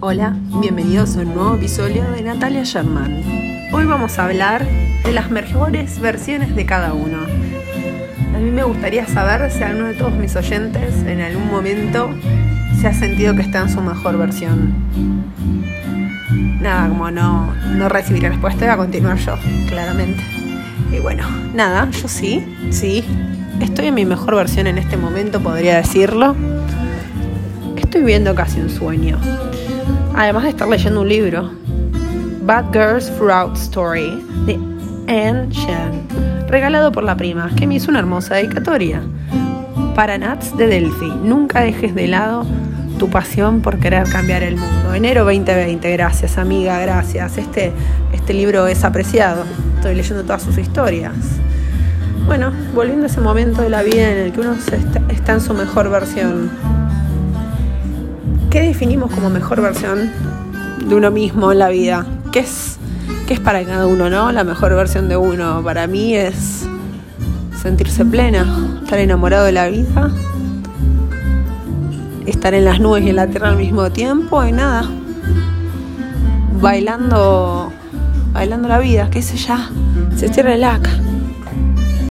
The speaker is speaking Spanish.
Hola, bienvenidos a un nuevo episodio de Natalia Sherman. Hoy vamos a hablar de las mejores versiones de cada uno. A mí me gustaría saber si alguno de todos mis oyentes en algún momento se ha sentido que está en su mejor versión. Nada, como no, no recibir la respuesta, voy a continuar yo, claramente. Y bueno, nada, yo sí, sí. Estoy en mi mejor versión en este momento, podría decirlo. Estoy viendo casi un sueño. Además de estar leyendo un libro, Bad Girls Fruit Story, de Anne Chen, regalado por la prima, que me hizo una hermosa dedicatoria. Para Nats de Delphi, nunca dejes de lado tu pasión por querer cambiar el mundo. Enero 2020, gracias amiga, gracias. Este, este libro es apreciado, estoy leyendo todas sus historias. Bueno, volviendo a ese momento de la vida en el que uno está en su mejor versión. ¿Qué definimos como mejor versión de uno mismo en la vida? ¿Qué es, qué es para cada uno, no? La mejor versión de uno. Para mí es sentirse plena, estar enamorado de la vida, estar en las nubes y en la tierra al mismo tiempo y nada. Bailando, bailando la vida, qué sé ya, se cierra el acá.